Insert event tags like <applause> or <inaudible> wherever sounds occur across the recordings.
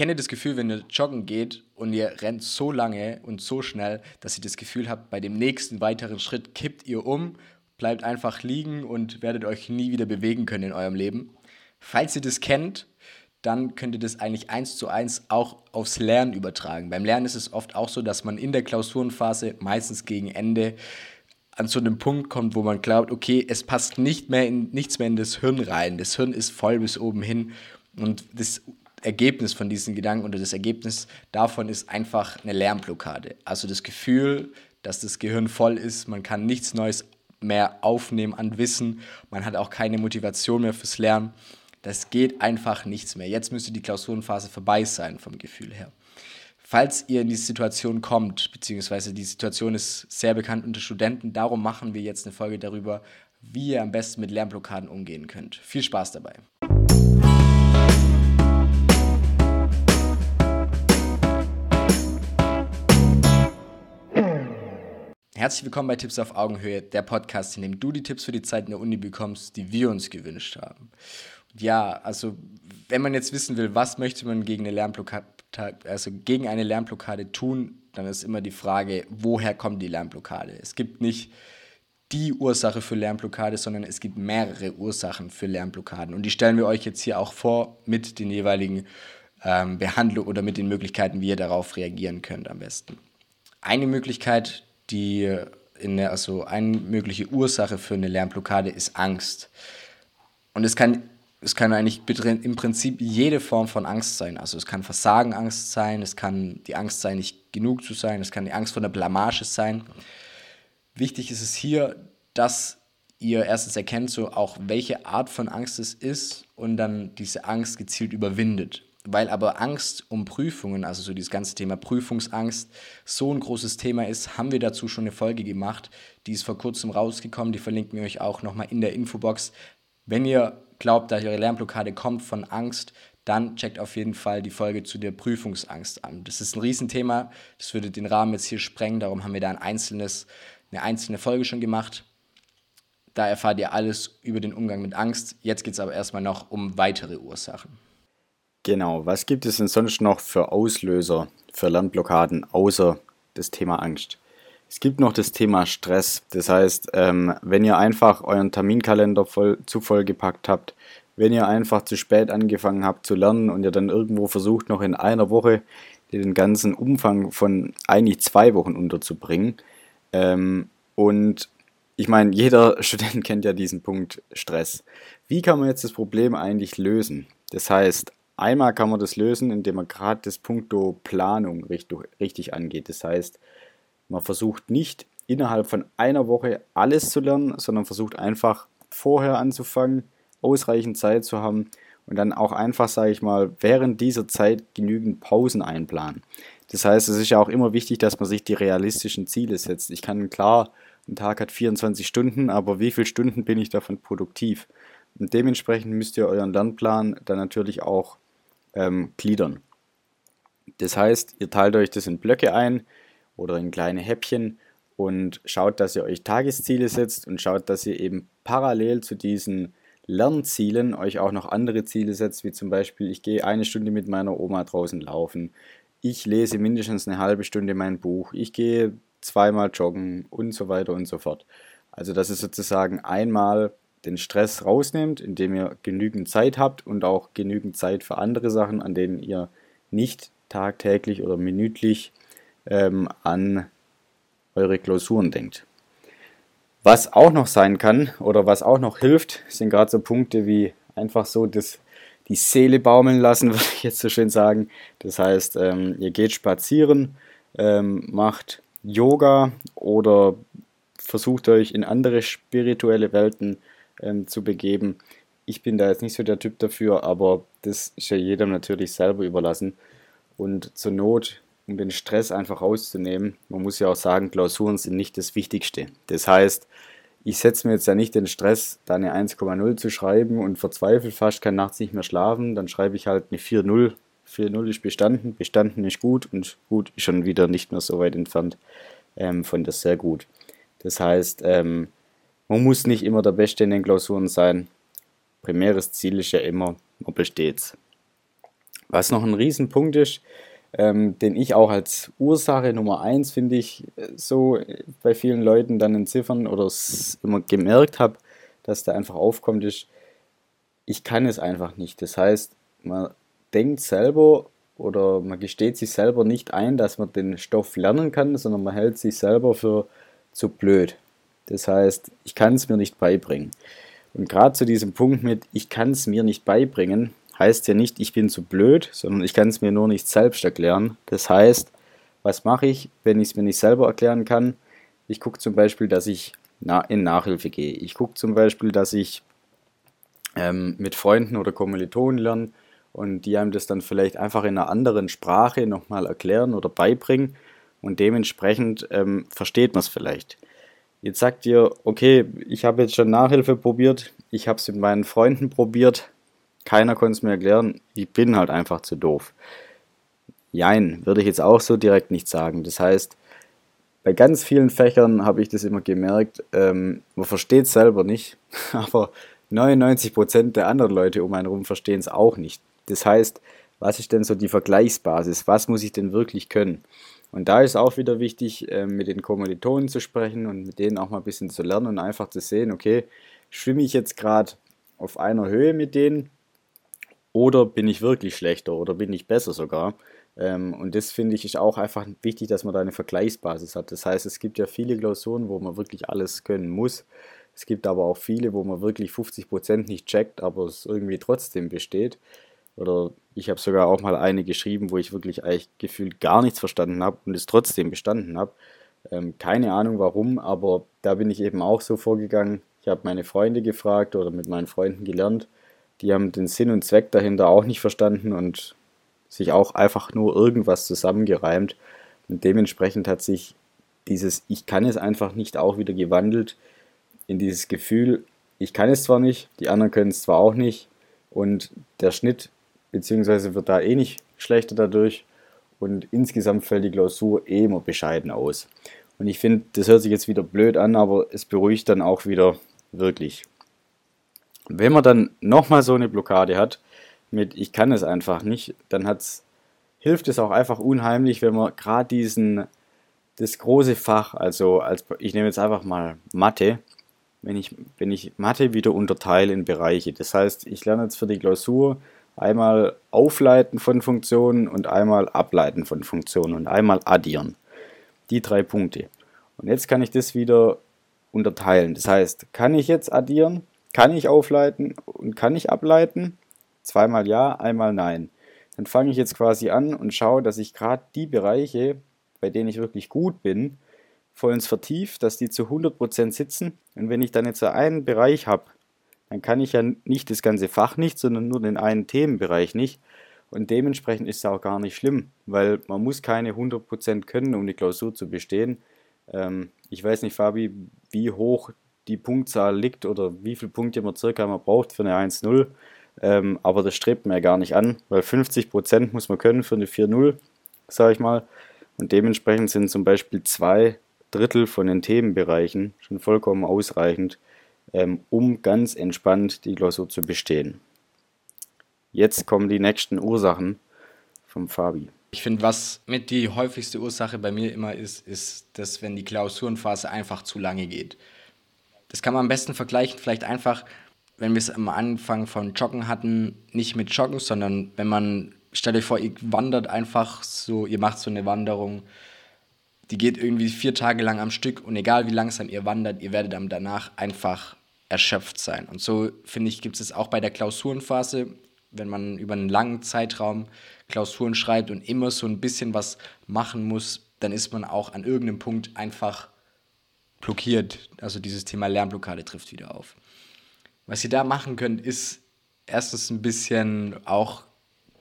Kennt ihr das Gefühl, wenn ihr joggen geht und ihr rennt so lange und so schnell, dass ihr das Gefühl habt, bei dem nächsten weiteren Schritt kippt ihr um, bleibt einfach liegen und werdet euch nie wieder bewegen können in eurem Leben? Falls ihr das kennt, dann könnt ihr das eigentlich eins zu eins auch aufs Lernen übertragen. Beim Lernen ist es oft auch so, dass man in der Klausurenphase, meistens gegen Ende, an so einem Punkt kommt, wo man glaubt, okay, es passt nicht mehr in, nichts mehr in das Hirn rein. Das Hirn ist voll bis oben hin und das Ergebnis von diesen Gedanken oder das Ergebnis davon ist einfach eine Lernblockade. Also das Gefühl, dass das Gehirn voll ist, man kann nichts Neues mehr aufnehmen an Wissen, man hat auch keine Motivation mehr fürs Lernen. Das geht einfach nichts mehr. Jetzt müsste die Klausurenphase vorbei sein vom Gefühl her. Falls ihr in die Situation kommt, beziehungsweise die Situation ist sehr bekannt unter Studenten, darum machen wir jetzt eine Folge darüber, wie ihr am besten mit Lernblockaden umgehen könnt. Viel Spaß dabei. Herzlich willkommen bei Tipps auf Augenhöhe, der Podcast, in dem du die Tipps für die Zeit in der Uni bekommst, die wir uns gewünscht haben. Ja, also wenn man jetzt wissen will, was möchte man gegen eine Lernblockade, also gegen eine Lernblockade tun, dann ist immer die Frage, woher kommt die Lernblockade? Es gibt nicht die Ursache für Lernblockade, sondern es gibt mehrere Ursachen für Lernblockaden. Und die stellen wir euch jetzt hier auch vor mit den jeweiligen ähm, Behandlungen oder mit den Möglichkeiten, wie ihr darauf reagieren könnt am besten. Eine Möglichkeit, die in der, also eine mögliche Ursache für eine Lernblockade ist Angst. Und es kann, es kann eigentlich im Prinzip jede Form von Angst sein. Also es kann Versagenangst sein, es kann die Angst sein, nicht genug zu sein, es kann die Angst vor der Blamage sein. Wichtig ist es hier, dass ihr erstens erkennt, so auch welche Art von Angst es ist und dann diese Angst gezielt überwindet weil aber Angst um Prüfungen, also so dieses ganze Thema Prüfungsangst, so ein großes Thema ist, haben wir dazu schon eine Folge gemacht. Die ist vor kurzem rausgekommen, die verlinken wir euch auch nochmal in der Infobox. Wenn ihr glaubt, dass eure Lernblockade kommt von Angst, dann checkt auf jeden Fall die Folge zu der Prüfungsangst an. Das ist ein Riesenthema, das würde den Rahmen jetzt hier sprengen, darum haben wir da ein einzelnes, eine einzelne Folge schon gemacht. Da erfahrt ihr alles über den Umgang mit Angst. Jetzt geht es aber erstmal noch um weitere Ursachen. Genau, was gibt es denn sonst noch für Auslöser für Lernblockaden außer das Thema Angst? Es gibt noch das Thema Stress. Das heißt, ähm, wenn ihr einfach euren Terminkalender voll, zu voll gepackt habt, wenn ihr einfach zu spät angefangen habt zu lernen und ihr dann irgendwo versucht, noch in einer Woche den ganzen Umfang von eigentlich zwei Wochen unterzubringen. Ähm, und ich meine, <laughs> jeder Student kennt ja diesen Punkt Stress. Wie kann man jetzt das Problem eigentlich lösen? Das heißt, Einmal kann man das lösen, indem man gerade das Punkto Planung richtig, angeht. Das heißt, man versucht nicht innerhalb von einer Woche alles zu lernen, sondern versucht einfach vorher anzufangen, ausreichend Zeit zu haben und dann auch einfach, sage ich mal, während dieser Zeit genügend Pausen einplanen. Das heißt, es ist ja auch immer wichtig, dass man sich die realistischen Ziele setzt. Ich kann klar, ein Tag hat 24 Stunden, aber wie viele Stunden bin ich davon produktiv? Und dementsprechend müsst ihr euren Lernplan dann natürlich auch ähm, gliedern. Das heißt, ihr teilt euch das in Blöcke ein oder in kleine Häppchen und schaut, dass ihr euch Tagesziele setzt und schaut, dass ihr eben parallel zu diesen Lernzielen euch auch noch andere Ziele setzt, wie zum Beispiel, ich gehe eine Stunde mit meiner Oma draußen laufen, ich lese mindestens eine halbe Stunde mein Buch, ich gehe zweimal joggen und so weiter und so fort. Also, dass ihr sozusagen einmal den Stress rausnehmt, indem ihr genügend Zeit habt und auch genügend Zeit für andere Sachen, an denen ihr nicht tagtäglich oder minütlich ähm, an eure Klausuren denkt. Was auch noch sein kann oder was auch noch hilft, sind gerade so Punkte wie einfach so das, die Seele baumeln lassen, <laughs> würde ich jetzt so schön sagen. Das heißt, ähm, ihr geht spazieren, ähm, macht Yoga oder versucht euch in andere spirituelle Welten ähm, zu begeben. Ich bin da jetzt nicht so der Typ dafür, aber das ist ja jedem natürlich selber überlassen. Und zur Not, um den Stress einfach rauszunehmen, man muss ja auch sagen, Klausuren sind nicht das Wichtigste. Das heißt, ich setze mir jetzt ja nicht den Stress, da eine 1,0 zu schreiben und verzweifle fast, kann nachts nicht mehr schlafen. Dann schreibe ich halt eine 4,0. 4,0 ist bestanden, bestanden ist gut und gut ist schon wieder nicht mehr so weit entfernt ähm, von das sehr gut. Das heißt, ähm, man muss nicht immer der Beste in den Klausuren sein. Primäres Ziel ist ja immer, man besteht's. Was noch ein Riesenpunkt ist, ähm, den ich auch als Ursache Nummer eins, finde ich, so bei vielen Leuten dann entziffern oder immer gemerkt habe, dass da einfach aufkommt, ist, ich kann es einfach nicht. Das heißt, man denkt selber oder man gesteht sich selber nicht ein, dass man den Stoff lernen kann, sondern man hält sich selber für zu blöd. Das heißt, ich kann es mir nicht beibringen. Und gerade zu diesem Punkt mit, ich kann es mir nicht beibringen, heißt ja nicht, ich bin zu blöd, sondern ich kann es mir nur nicht selbst erklären. Das heißt, was mache ich, wenn ich es mir nicht selber erklären kann? Ich gucke zum Beispiel, dass ich in Nachhilfe gehe. Ich gucke zum Beispiel, dass ich ähm, mit Freunden oder Kommilitonen lerne und die einem das dann vielleicht einfach in einer anderen Sprache nochmal erklären oder beibringen und dementsprechend ähm, versteht man es vielleicht. Jetzt sagt ihr, okay, ich habe jetzt schon Nachhilfe probiert, ich habe es mit meinen Freunden probiert, keiner konnte es mir erklären, ich bin halt einfach zu doof. Jein, würde ich jetzt auch so direkt nicht sagen. Das heißt, bei ganz vielen Fächern habe ich das immer gemerkt, ähm, man versteht es selber nicht, <laughs> aber 99% der anderen Leute um einen herum verstehen es auch nicht. Das heißt, was ist denn so die Vergleichsbasis? Was muss ich denn wirklich können? Und da ist auch wieder wichtig, ähm, mit den Kommilitonen zu sprechen und mit denen auch mal ein bisschen zu lernen und einfach zu sehen, okay, schwimme ich jetzt gerade auf einer Höhe mit denen oder bin ich wirklich schlechter oder bin ich besser sogar? Ähm, und das finde ich ist auch einfach wichtig, dass man da eine Vergleichsbasis hat. Das heißt, es gibt ja viele Klausuren, wo man wirklich alles können muss. Es gibt aber auch viele, wo man wirklich 50% nicht checkt, aber es irgendwie trotzdem besteht. Oder ich habe sogar auch mal eine geschrieben, wo ich wirklich eigentlich gefühlt gar nichts verstanden habe und es trotzdem bestanden habe. Ähm, keine Ahnung warum, aber da bin ich eben auch so vorgegangen. Ich habe meine Freunde gefragt oder mit meinen Freunden gelernt. Die haben den Sinn und Zweck dahinter auch nicht verstanden und sich auch einfach nur irgendwas zusammengereimt. Und dementsprechend hat sich dieses Ich kann es einfach nicht auch wieder gewandelt in dieses Gefühl, ich kann es zwar nicht, die anderen können es zwar auch nicht und der Schnitt beziehungsweise wird da eh nicht schlechter dadurch und insgesamt fällt die Klausur eh immer bescheiden aus. Und ich finde, das hört sich jetzt wieder blöd an, aber es beruhigt dann auch wieder wirklich. Wenn man dann nochmal so eine Blockade hat, mit ich kann es einfach nicht, dann hat's, hilft es auch einfach unheimlich, wenn man gerade diesen, das große Fach, also als, ich nehme jetzt einfach mal Mathe, wenn ich, wenn ich Mathe wieder unterteile in Bereiche. Das heißt, ich lerne jetzt für die Klausur einmal Aufleiten von Funktionen und einmal Ableiten von Funktionen und einmal Addieren. Die drei Punkte. Und jetzt kann ich das wieder unterteilen. Das heißt, kann ich jetzt addieren, kann ich aufleiten und kann ich ableiten? Zweimal ja, einmal nein. Dann fange ich jetzt quasi an und schaue, dass ich gerade die Bereiche, bei denen ich wirklich gut bin, vollends vertieft, dass die zu 100% sitzen. Und wenn ich dann jetzt einen Bereich habe, dann kann ich ja nicht das ganze Fach nicht, sondern nur den einen Themenbereich nicht. Und dementsprechend ist es auch gar nicht schlimm, weil man muss keine 100% können, um die Klausur zu bestehen. Ähm, ich weiß nicht, Fabi, wie hoch die Punktzahl liegt oder wie viele Punkte man circa man braucht für eine 1-0. Ähm, aber das strebt man ja gar nicht an, weil 50% muss man können für eine 4-0, sage ich mal. Und dementsprechend sind zum Beispiel zwei Drittel von den Themenbereichen schon vollkommen ausreichend, um ganz entspannt die Klausur zu bestehen. Jetzt kommen die nächsten Ursachen vom Fabi. Ich finde, was mit die häufigste Ursache bei mir immer ist, ist, dass wenn die Klausurenphase einfach zu lange geht. Das kann man am besten vergleichen, vielleicht einfach, wenn wir es am Anfang von Joggen hatten, nicht mit Joggen, sondern wenn man, stellt euch vor, ihr wandert einfach so, ihr macht so eine Wanderung, die geht irgendwie vier Tage lang am Stück und egal wie langsam ihr wandert, ihr werdet dann danach einfach erschöpft sein. Und so, finde ich, gibt es auch bei der Klausurenphase, wenn man über einen langen Zeitraum Klausuren schreibt und immer so ein bisschen was machen muss, dann ist man auch an irgendeinem Punkt einfach blockiert. Also dieses Thema Lernblockade trifft wieder auf. Was ihr da machen könnt, ist erstens ein bisschen auch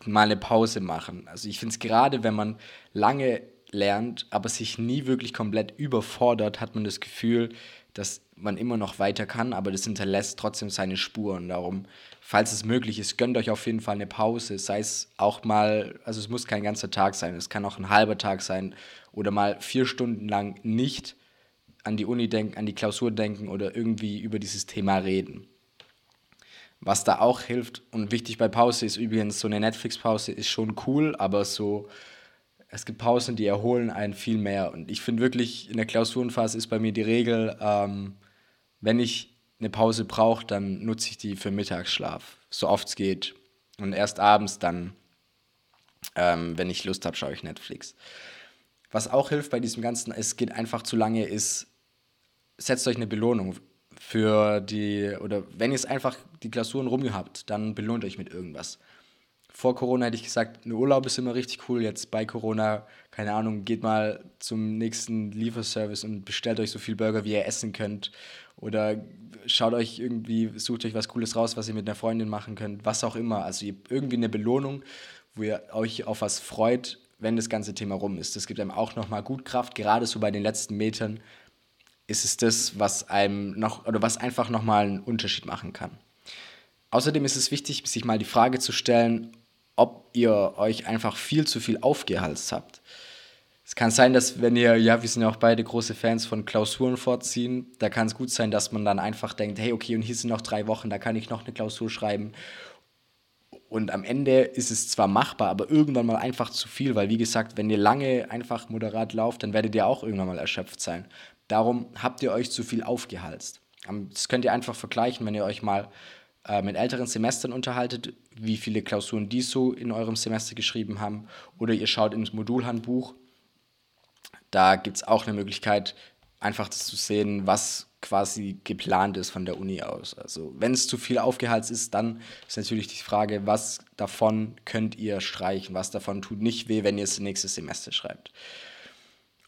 mal eine Pause machen. Also ich finde es gerade, wenn man lange lernt, aber sich nie wirklich komplett überfordert, hat man das Gefühl, dass man immer noch weiter kann, aber das hinterlässt trotzdem seine Spuren. Darum, falls es möglich ist, gönnt euch auf jeden Fall eine Pause, sei es auch mal, also es muss kein ganzer Tag sein, es kann auch ein halber Tag sein oder mal vier Stunden lang nicht an die Uni denken, an die Klausur denken oder irgendwie über dieses Thema reden. Was da auch hilft und wichtig bei Pause ist übrigens, so eine Netflix-Pause ist schon cool, aber so, es gibt Pausen, die erholen einen viel mehr. Und ich finde wirklich, in der Klausurenphase ist bei mir die Regel, ähm, wenn ich eine Pause brauche, dann nutze ich die für Mittagsschlaf, so oft es geht. Und erst abends dann, ähm, wenn ich Lust habe, schaue ich Netflix. Was auch hilft bei diesem Ganzen, es geht einfach zu lange, ist, setzt euch eine Belohnung für die, oder wenn ihr es einfach die Klausuren rumgehabt, dann belohnt euch mit irgendwas. Vor Corona hätte ich gesagt, ein Urlaub ist immer richtig cool. Jetzt bei Corona, keine Ahnung, geht mal zum nächsten Lieferservice und bestellt euch so viel Burger, wie ihr essen könnt. Oder schaut euch irgendwie, sucht euch was Cooles raus, was ihr mit einer Freundin machen könnt, was auch immer. Also irgendwie eine Belohnung, wo ihr euch auf was freut, wenn das ganze Thema rum ist. Das gibt einem auch nochmal gut Kraft, gerade so bei den letzten Metern ist es das, was einem noch oder was einfach nochmal einen Unterschied machen kann. Außerdem ist es wichtig, sich mal die Frage zu stellen, ob ihr euch einfach viel zu viel aufgehalst habt. Es kann sein, dass wenn ihr, ja, wir sind ja auch beide große Fans von Klausuren vorziehen, da kann es gut sein, dass man dann einfach denkt, hey, okay, und hier sind noch drei Wochen, da kann ich noch eine Klausur schreiben. Und am Ende ist es zwar machbar, aber irgendwann mal einfach zu viel, weil wie gesagt, wenn ihr lange einfach moderat lauft, dann werdet ihr auch irgendwann mal erschöpft sein. Darum habt ihr euch zu viel aufgehalst. Das könnt ihr einfach vergleichen, wenn ihr euch mal äh, mit älteren Semestern unterhaltet, wie viele Klausuren die so in eurem Semester geschrieben haben, oder ihr schaut ins Modulhandbuch. Da gibt es auch eine Möglichkeit, einfach zu sehen, was quasi geplant ist von der Uni aus. Also wenn es zu viel aufgehalten ist, dann ist natürlich die Frage, was davon könnt ihr streichen, was davon tut nicht weh, wenn ihr es nächstes Semester schreibt.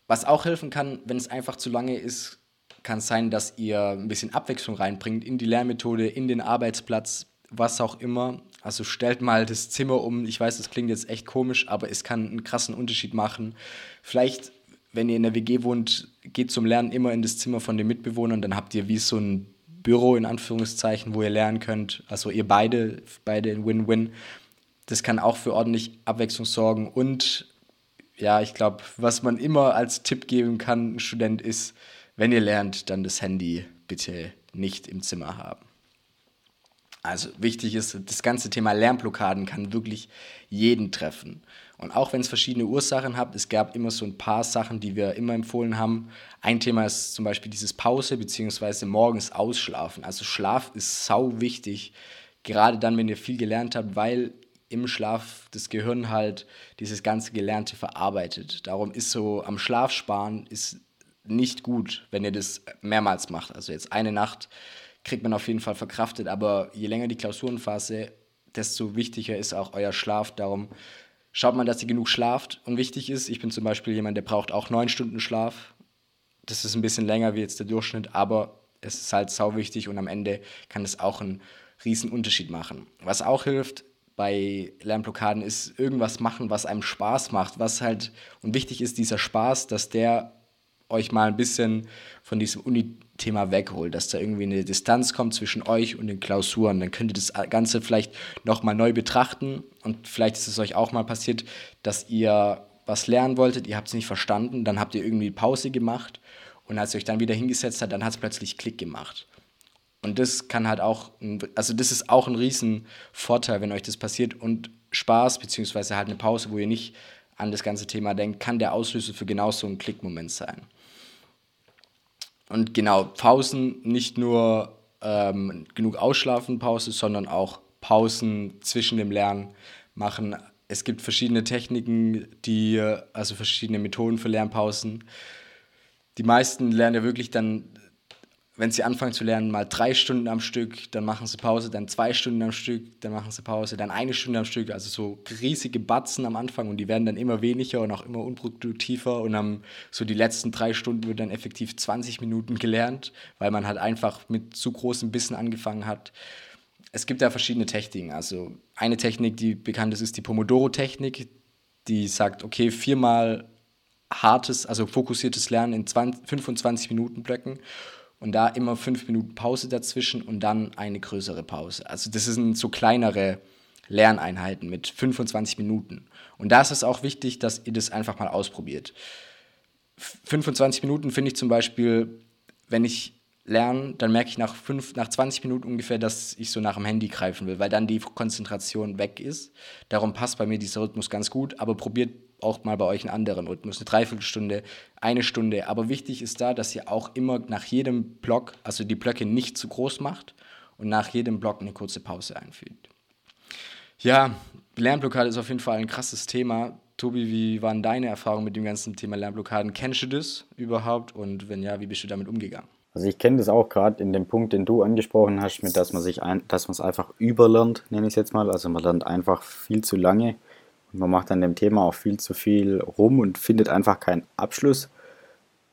Was auch helfen kann, wenn es einfach zu lange ist, kann es sein, dass ihr ein bisschen Abwechslung reinbringt in die Lehrmethode, in den Arbeitsplatz, was auch immer. Also stellt mal das Zimmer um. Ich weiß, das klingt jetzt echt komisch, aber es kann einen krassen Unterschied machen. Vielleicht wenn ihr in der WG wohnt, geht zum Lernen immer in das Zimmer von den Mitbewohnern, dann habt ihr wie so ein Büro in Anführungszeichen, wo ihr lernen könnt. Also ihr beide, beide in Win-Win. Das kann auch für ordentlich Abwechslung sorgen. Und ja, ich glaube, was man immer als Tipp geben kann, ein Student ist, wenn ihr lernt, dann das Handy bitte nicht im Zimmer haben. Also wichtig ist, das ganze Thema Lernblockaden kann wirklich jeden treffen. Und auch wenn es verschiedene Ursachen hat, es gab immer so ein paar Sachen, die wir immer empfohlen haben. Ein Thema ist zum Beispiel dieses Pause bzw. morgens ausschlafen. Also Schlaf ist sau wichtig, gerade dann, wenn ihr viel gelernt habt, weil im Schlaf das Gehirn halt dieses ganze Gelernte verarbeitet. Darum ist so am Schlaf sparen ist nicht gut, wenn ihr das mehrmals macht. Also jetzt eine Nacht kriegt man auf jeden Fall verkraftet, aber je länger die Klausurenphase, desto wichtiger ist auch euer Schlaf. Darum schaut man, dass ihr genug schlaft und wichtig ist. Ich bin zum Beispiel jemand, der braucht auch neun Stunden Schlaf. Das ist ein bisschen länger wie jetzt der Durchschnitt, aber es ist halt sau wichtig und am Ende kann es auch einen riesen Unterschied machen. Was auch hilft bei Lernblockaden ist irgendwas machen, was einem Spaß macht, was halt und wichtig ist dieser Spaß, dass der euch mal ein bisschen von diesem Uni-Thema wegholt, dass da irgendwie eine Distanz kommt zwischen euch und den Klausuren. Dann könnt ihr das Ganze vielleicht nochmal neu betrachten und vielleicht ist es euch auch mal passiert, dass ihr was lernen wolltet, ihr habt es nicht verstanden, dann habt ihr irgendwie Pause gemacht und als ihr euch dann wieder hingesetzt habt, dann hat es plötzlich Klick gemacht. Und das kann halt auch, also das ist auch ein riesen Vorteil, wenn euch das passiert und Spaß, beziehungsweise halt eine Pause, wo ihr nicht an das ganze Thema denkt, kann der Auslöser für genau so einen Klickmoment sein. Und genau, Pausen, nicht nur ähm, genug ausschlafen, Pause, sondern auch Pausen zwischen dem Lernen machen. Es gibt verschiedene Techniken, die, also verschiedene Methoden für Lernpausen. Die meisten lernen ja wirklich dann wenn sie anfangen zu lernen, mal drei Stunden am Stück, dann machen sie Pause, dann zwei Stunden am Stück, dann machen sie Pause, dann eine Stunde am Stück, also so riesige Batzen am Anfang und die werden dann immer weniger und auch immer unproduktiver und dann so die letzten drei Stunden wird dann effektiv 20 Minuten gelernt, weil man halt einfach mit zu großem Bissen angefangen hat. Es gibt da verschiedene Techniken, also eine Technik, die bekannt ist, ist die Pomodoro-Technik, die sagt, okay, viermal hartes, also fokussiertes Lernen in 20, 25 Minuten Blöcken und da immer fünf Minuten Pause dazwischen und dann eine größere Pause. Also das sind so kleinere Lerneinheiten mit 25 Minuten. Und da ist es auch wichtig, dass ihr das einfach mal ausprobiert. 25 Minuten finde ich zum Beispiel, wenn ich lernen, dann merke ich nach, fünf, nach 20 Minuten ungefähr, dass ich so nach dem Handy greifen will, weil dann die Konzentration weg ist. Darum passt bei mir dieser Rhythmus ganz gut, aber probiert auch mal bei euch einen anderen Rhythmus, eine Dreiviertelstunde, eine Stunde. Aber wichtig ist da, dass ihr auch immer nach jedem Block, also die Blöcke nicht zu groß macht und nach jedem Block eine kurze Pause einfügt. Ja, Lernblockade ist auf jeden Fall ein krasses Thema. Tobi, wie waren deine Erfahrungen mit dem ganzen Thema Lernblockaden? Kennst du das überhaupt? Und wenn ja, wie bist du damit umgegangen? Also ich kenne das auch gerade in dem Punkt, den du angesprochen hast, mit dass man sich ein, dass man es einfach überlernt, nenne ich es jetzt mal. Also man lernt einfach viel zu lange man macht an dem Thema auch viel zu viel rum und findet einfach keinen Abschluss.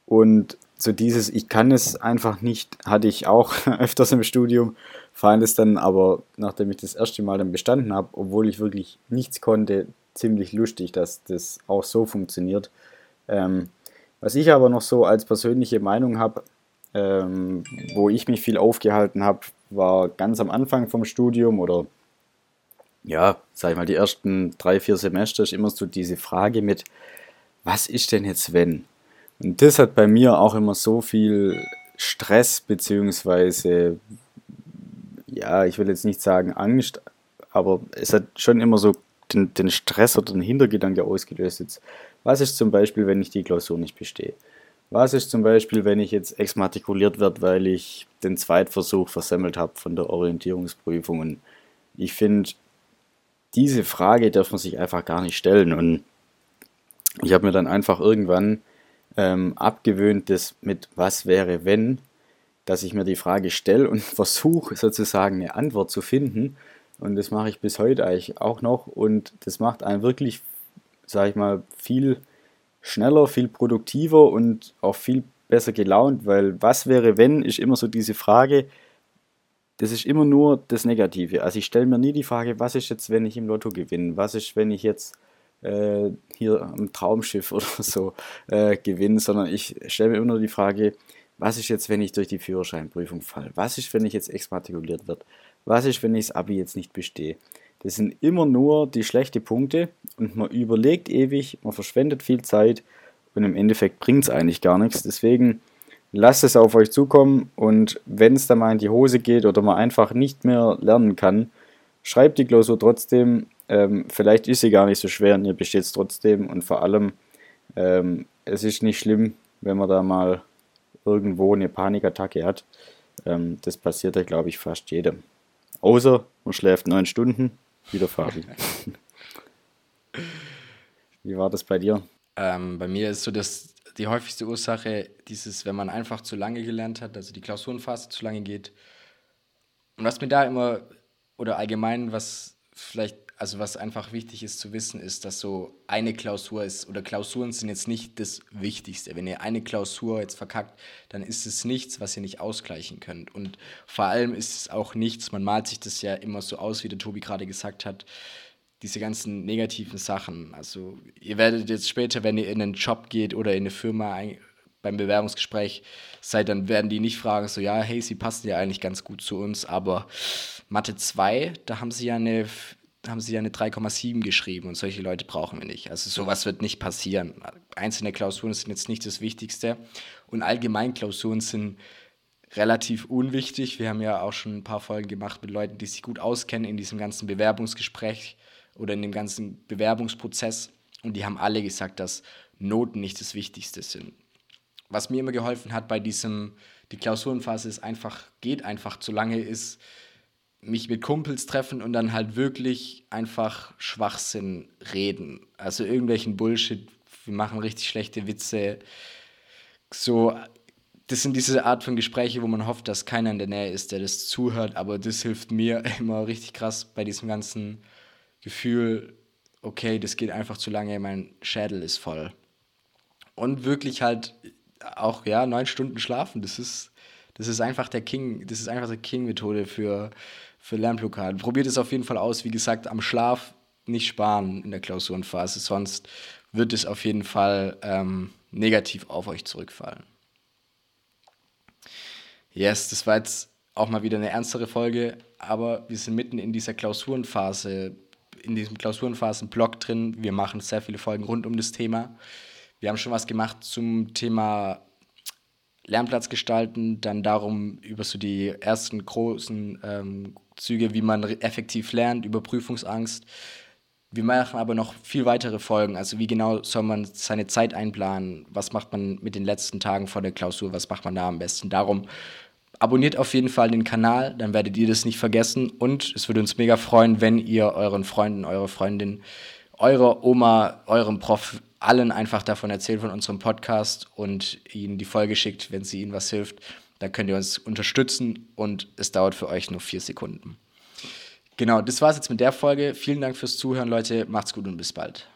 Und so dieses, ich kann es einfach nicht, hatte ich auch <laughs> öfters im Studium, fand es dann aber, nachdem ich das erste Mal dann bestanden habe, obwohl ich wirklich nichts konnte, ziemlich lustig, dass das auch so funktioniert. Ähm, was ich aber noch so als persönliche Meinung habe, ähm, wo ich mich viel aufgehalten habe, war ganz am Anfang vom Studium oder ja, sag ich mal, die ersten drei, vier Semester ist immer so diese Frage mit, was ist denn jetzt wenn? Und das hat bei mir auch immer so viel Stress, beziehungsweise, ja, ich will jetzt nicht sagen Angst, aber es hat schon immer so den, den Stress oder den Hintergedanke ausgelöst. Jetzt, was ist zum Beispiel, wenn ich die Klausur nicht bestehe? Was ist zum Beispiel, wenn ich jetzt exmatrikuliert werde, weil ich den Zweitversuch versemmelt habe von der Orientierungsprüfung? Und ich finde, diese Frage darf man sich einfach gar nicht stellen. Und ich habe mir dann einfach irgendwann ähm, abgewöhnt, das mit was wäre, wenn, dass ich mir die Frage stelle und <laughs> versuche sozusagen eine Antwort zu finden. Und das mache ich bis heute eigentlich auch noch. Und das macht einen wirklich, sage ich mal, viel schneller, viel produktiver und auch viel besser gelaunt, weil was wäre, wenn, ist immer so diese Frage, das ist immer nur das Negative. Also ich stelle mir nie die Frage, was ist jetzt, wenn ich im Lotto gewinne? Was ist, wenn ich jetzt äh, hier am Traumschiff <laughs> oder so äh, gewinne? Sondern ich stelle mir immer nur die Frage, was ist jetzt, wenn ich durch die Führerscheinprüfung falle? Was ist, wenn ich jetzt exmatrikuliert werde? Was ist, wenn ich das Abi jetzt nicht bestehe? Das sind immer nur die schlechten Punkte und man überlegt ewig, man verschwendet viel Zeit und im Endeffekt bringt es eigentlich gar nichts. Deswegen lasst es auf euch zukommen und wenn es dann mal in die Hose geht oder man einfach nicht mehr lernen kann, schreibt die Klausur trotzdem. Ähm, vielleicht ist sie gar nicht so schwer und ihr besteht es trotzdem und vor allem, ähm, es ist nicht schlimm, wenn man da mal irgendwo eine Panikattacke hat. Ähm, das passiert ja, glaube ich, fast jedem. Außer man schläft neun Stunden, wieder Fabi. <laughs> Wie war das bei dir? Ähm, bei mir ist so, dass die häufigste Ursache dieses, wenn man einfach zu lange gelernt hat, also die Klausurenphase zu lange geht. Und was mir da immer, oder allgemein, was vielleicht, also was einfach wichtig ist zu wissen, ist, dass so eine Klausur ist, oder Klausuren sind jetzt nicht das Wichtigste. Wenn ihr eine Klausur jetzt verkackt, dann ist es nichts, was ihr nicht ausgleichen könnt. Und vor allem ist es auch nichts, man malt sich das ja immer so aus, wie der Tobi gerade gesagt hat, diese ganzen negativen Sachen. Also ihr werdet jetzt später, wenn ihr in einen Job geht oder in eine Firma beim Bewerbungsgespräch seid, dann werden die nicht fragen, so ja, hey, sie passen ja eigentlich ganz gut zu uns, aber Mathe 2, da haben sie ja eine haben sie ja eine 3,7 geschrieben und solche Leute brauchen wir nicht. Also sowas wird nicht passieren. Einzelne Klausuren sind jetzt nicht das Wichtigste und allgemein Klausuren sind relativ unwichtig. Wir haben ja auch schon ein paar Folgen gemacht mit Leuten, die sich gut auskennen in diesem ganzen Bewerbungsgespräch oder in dem ganzen Bewerbungsprozess. Und die haben alle gesagt, dass Noten nicht das Wichtigste sind. Was mir immer geholfen hat bei diesem, die Klausurenphase ist einfach, geht einfach zu lange, ist mich mit Kumpels treffen und dann halt wirklich einfach Schwachsinn reden. Also irgendwelchen Bullshit, wir machen richtig schlechte Witze. So, das sind diese Art von Gespräche, wo man hofft, dass keiner in der Nähe ist, der das zuhört, aber das hilft mir <laughs> immer richtig krass bei diesem ganzen Gefühl, okay, das geht einfach zu lange, mein Schädel ist voll. Und wirklich halt auch, ja, neun Stunden schlafen, das ist, das ist einfach der King, das ist einfach die King-Methode für, für Lernblockaden. Probiert es auf jeden Fall aus, wie gesagt, am Schlaf nicht sparen in der Klausurenphase, sonst wird es auf jeden Fall ähm, negativ auf euch zurückfallen. Yes, das war jetzt auch mal wieder eine ernstere Folge, aber wir sind mitten in dieser Klausurenphase in diesem Klausurenphasen-Blog drin. Wir machen sehr viele Folgen rund um das Thema. Wir haben schon was gemacht zum Thema Lernplatz gestalten, dann darum über so die ersten großen ähm, Züge, wie man effektiv lernt, über Prüfungsangst. Wir machen aber noch viel weitere Folgen. Also wie genau soll man seine Zeit einplanen? Was macht man mit den letzten Tagen vor der Klausur? Was macht man da am besten? Darum abonniert auf jeden Fall den Kanal, dann werdet ihr das nicht vergessen. Und es würde uns mega freuen, wenn ihr euren Freunden, eurer Freundin, eurer Oma, eurem Prof allen einfach davon erzählt von unserem Podcast und ihnen die Folge schickt, wenn sie ihnen was hilft. Da könnt ihr uns unterstützen und es dauert für euch nur vier Sekunden. Genau, das war's jetzt mit der Folge. Vielen Dank fürs Zuhören, Leute. Macht's gut und bis bald.